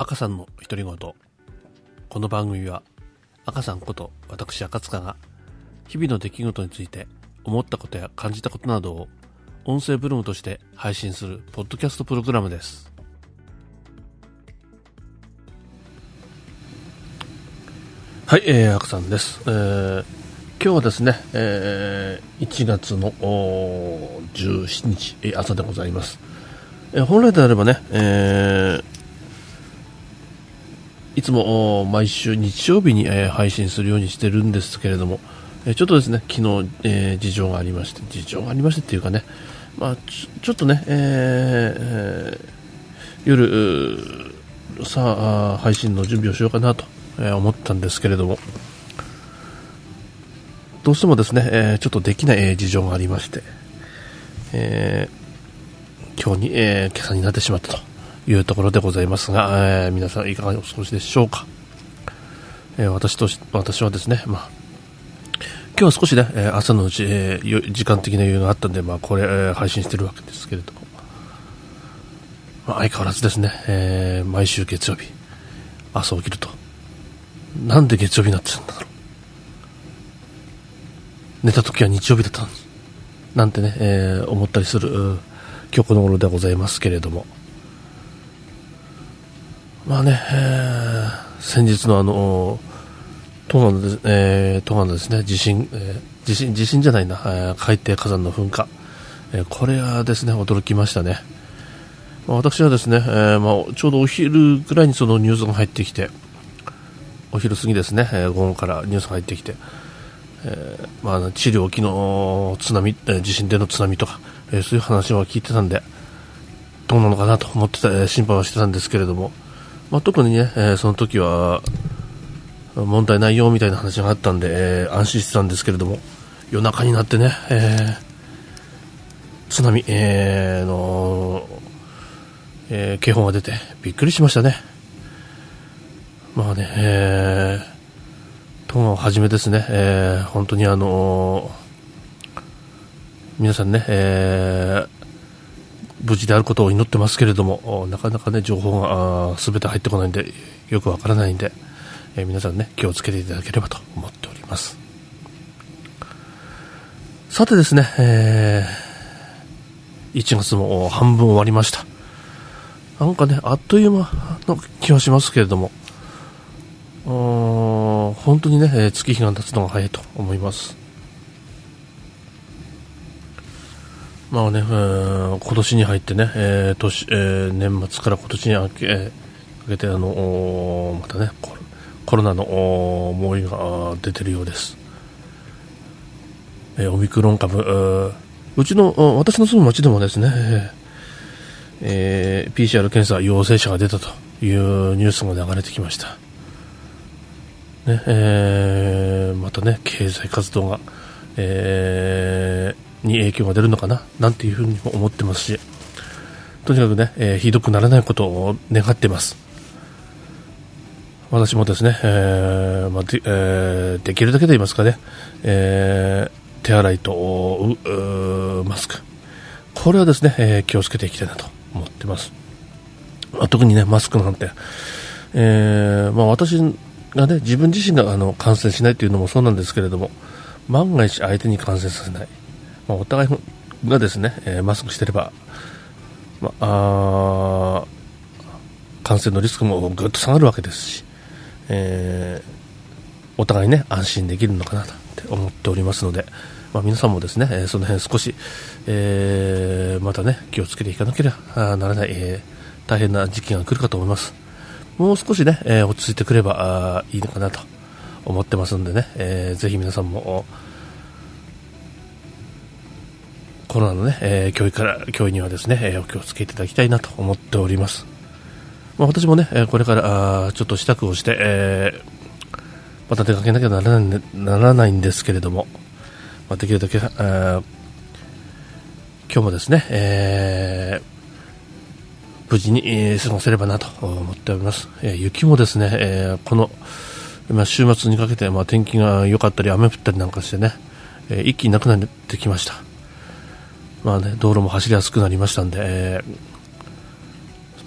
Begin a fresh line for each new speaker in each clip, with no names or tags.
赤さんの独り言。この番組は赤さんこと私赤塚が日々の出来事について思ったことや感じたことなどを音声ブログとして配信するポッドキャストプログラムです。はい、えー、赤さんです、えー、今日はですね、えー、1月の17日、朝でございます、えー本来であればね、えーいつも毎週日曜日に、え配信するようにしてるんですけれども、えちょっとですね昨日、えー事情がありまして事情がありましてっていうかね、まあ、ちょっとね、えー夜さあ配信の準備をしようかなと、え思ったんですけれどもどうしてもですね、えちょっとできない、え事情がありまして、え今日に、え今朝になってしまったと。いうところでございますが、えー皆さんいかがお過ごしでしょうか、えー私とし私はですね、まあ、今日は少しね、えー朝のうち、えー時間的な余裕があったんで、まあ、これ、えー配信してるわけですけれども、まあ、相変わらずですね、えー毎週月曜日朝起きると。なんで月曜日になってたんだろう？寝た時は日曜日だったのになんてね、えー思ったりする今日この頃でございますけれども。まあね、えー先日のあのトガのです、えートガのですね。地震、えー地震地震じゃないな、えー海底火山の噴火、えーこれはですね驚きましたね。まあ私はですね、えーまあ、ちょうどお昼ぐらいにそのニュースが入ってきてお昼過ぎですね、えー午後からニュースが入ってきて、えーまあ、治療沖の津波、えー地震での津波とか、えーそういう話は聞いてたんでどうなのかなと思ってた、えー心配はしてたんですけれども、まあ、特にね、えーその時は問題ないよみたいな話があったんで、えー安心してたんですけれども夜中になってね、えー津波、えーのえー警報が出てびっくりしましたね。まあね、えー、トンをはじめですね、えー本当にあのー皆さんね、えー無事であることを祈ってますけれども、なかなかね、情報がすべて入ってこないんで、よくわからないんで、えー皆さんね、気をつけていただければと思っております。さてですね、えー1月も半分終わりました。なんかね、あっという間の気はしますけれども、うーん本当にね、え月日が経つのが早いと思います。まあね、えー今年に入ってね、えー年えー年末から今年に明け,、えーかけてあのまたねコロナのおー猛威が出てるようです、えーオミクロン株、えーうちの私の住む町でもですね、えー PCR 検査陽性者が出たというニュースが流れてきました、ねえーまたね経済活動が、えーに影響が出るのかななんていうふうにも思ってますしとにかくね、えーひどくならないことを願っています。私もですね、えーまあでえーできるだけで言いますかね、えー手洗いとううマスク。これはですね、えー気をつけていきたいなと思ってます、まあ特にねマスクなんて、えーまあ、私がね自分自身があの感染しないというのもそうなんですけれども万が一相手に感染させない、まあ、お互いがですね、えーマスクしてれば、まあ感染のリスクもぐっと下がるわけですし、えーお互いね安心できるのかなって思っておりますので、まあ、皆さんもですね、えーその辺少し、えーまたね気をつけていかなければならない、えー大変な時期が来るかと思います。もう少しね、えー落ち着いてくればいいのかなと思ってますんでね、えーぜひ皆さんもコロナのね、えー教育から教員にはですね、えーお気をつけいただきたいなと思っております。まあ、私もね、えーこれからあちょっと支度をして、えーまた出かけなきゃならないんでならないんですけれども、まあ、できるだけ、あ今日もですね、えー無事に、えー過ごせればなと思っております。えー雪もですね、えーこの、まあ、週末にかけて、まあ、天気が良かったり雨降ったりなんかしてね、えー一気になくなってきました。まあね、道路も走りやすくなりましたんで、えー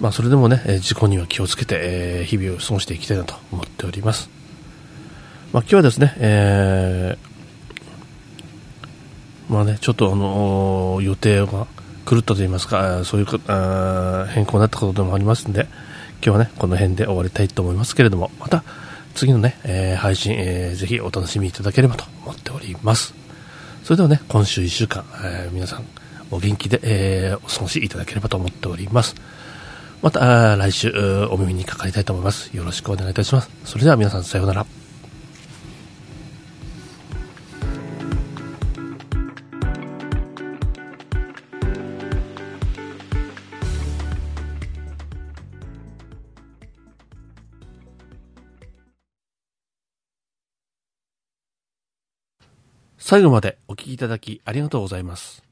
まあ、それでもね、え事故には気をつけて、え日々を過ごしていきたいなと思っております。まあ、今日はですね、えー、まあね、ちょっとあの予定が狂ったと言いますか、そういうか変更になったことでもありますんで、今日はね、この辺で終わりたいと思いますけれども、また次のね、えー、配信、えー、ぜひお楽しみいただければと思っております。それではね、今週1週間、えー、皆さんお元気で、えー、お過ごしいただければと思っております。また来週お耳にかかりたいと思います。よろしくお願いいたします。それでは皆さんさようなら。最後までお聞きいただきありがとうございます。